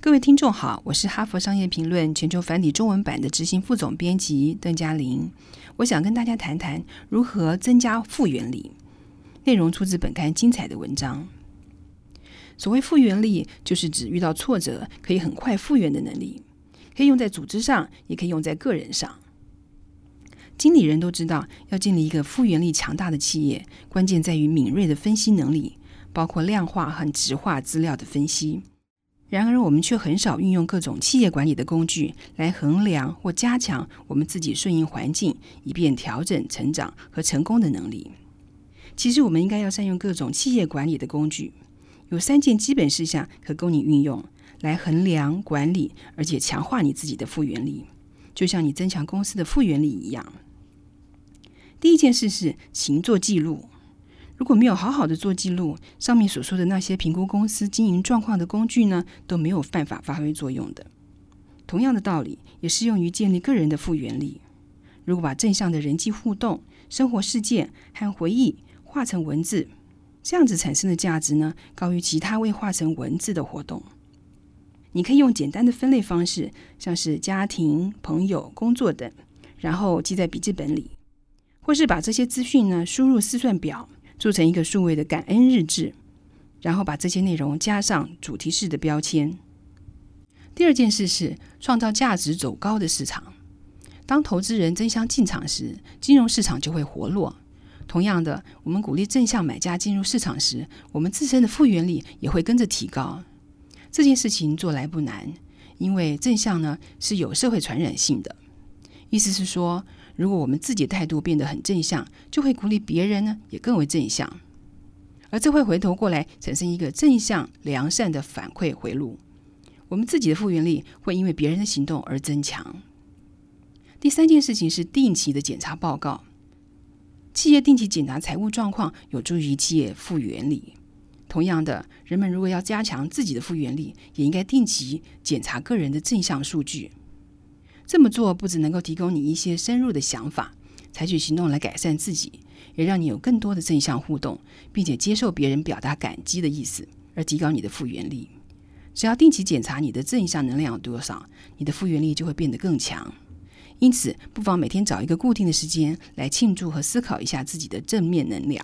各位听众好，我是哈佛商业评论全球繁体中文版的执行副总编辑邓嘉玲。我想跟大家谈谈如何增加复原力。内容出自本刊精彩的文章。所谓复原力，就是指遇到挫折可以很快复原的能力，可以用在组织上，也可以用在个人上。经理人都知道，要建立一个复原力强大的企业，关键在于敏锐的分析能力，包括量化和直化资料的分析。然而，我们却很少运用各种企业管理的工具来衡量或加强我们自己顺应环境，以便调整、成长和成功的能力。其实，我们应该要善用各种企业管理的工具。有三件基本事项可供你运用，来衡量、管理，而且强化你自己的复原力，就像你增强公司的复原力一样。第一件事是勤做记录。如果没有好好的做记录，上面所说的那些评估公司经营状况的工具呢，都没有办法发挥作用的。同样的道理也适用于建立个人的复原力。如果把正向的人际互动、生活事件和回忆化成文字，这样子产生的价值呢，高于其他未化成文字的活动。你可以用简单的分类方式，像是家庭、朋友、工作等，然后记在笔记本里，或是把这些资讯呢输入试算表。做成一个数位的感恩日志，然后把这些内容加上主题式的标签。第二件事是创造价值走高的市场。当投资人争相进场时，金融市场就会活络。同样的，我们鼓励正向买家进入市场时，我们自身的复原力也会跟着提高。这件事情做来不难，因为正向呢是有社会传染性的。意思是说。如果我们自己的态度变得很正向，就会鼓励别人呢也更为正向，而这会回头过来产生一个正向良善的反馈回路。我们自己的复原力会因为别人的行动而增强。第三件事情是定期的检查报告。企业定期检查财务状况，有助于企业复原力。同样的，人们如果要加强自己的复原力，也应该定期检查个人的正向数据。这么做不只能够提供你一些深入的想法，采取行动来改善自己，也让你有更多的正向互动，并且接受别人表达感激的意思，而提高你的复原力。只要定期检查你的正向能量有多少，你的复原力就会变得更强。因此，不妨每天找一个固定的时间来庆祝和思考一下自己的正面能量。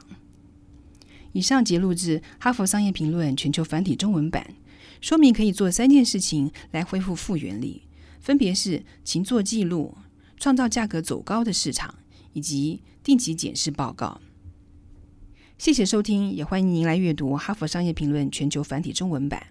以上节录自《哈佛商业评论》全球繁体中文版，说明可以做三件事情来恢复复原力。分别是勤做记录、创造价格走高的市场，以及定期检视报告。谢谢收听，也欢迎您来阅读《哈佛商业评论》全球繁体中文版。